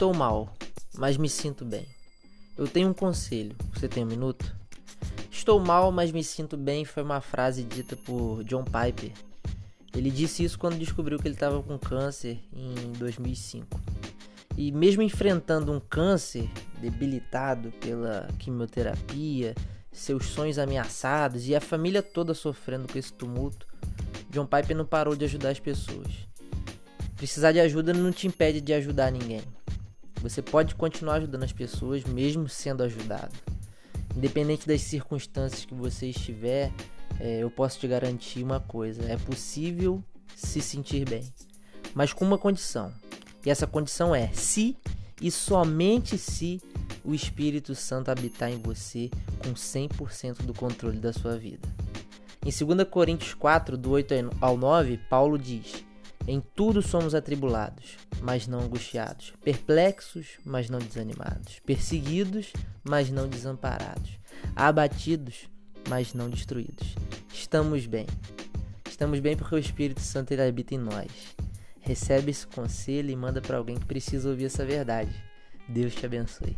Estou mal, mas me sinto bem. Eu tenho um conselho. Você tem um minuto? Estou mal, mas me sinto bem foi uma frase dita por John Piper. Ele disse isso quando descobriu que ele estava com câncer em 2005. E mesmo enfrentando um câncer debilitado pela quimioterapia, seus sonhos ameaçados e a família toda sofrendo com esse tumulto, John Piper não parou de ajudar as pessoas. Precisar de ajuda não te impede de ajudar ninguém. Você pode continuar ajudando as pessoas mesmo sendo ajudado. Independente das circunstâncias que você estiver, é, eu posso te garantir uma coisa: é possível se sentir bem, mas com uma condição. E essa condição é se e somente se o Espírito Santo habitar em você com 100% do controle da sua vida. Em 2 Coríntios 4, do 8 ao 9, Paulo diz: Em tudo somos atribulados, mas não angustiados, perplexos, mas não desanimados, perseguidos, mas não desamparados, abatidos, mas não destruídos. Estamos bem. Estamos bem porque o Espírito Santo ele habita em nós. Recebe esse conselho e manda para alguém que precisa ouvir essa verdade. Deus te abençoe.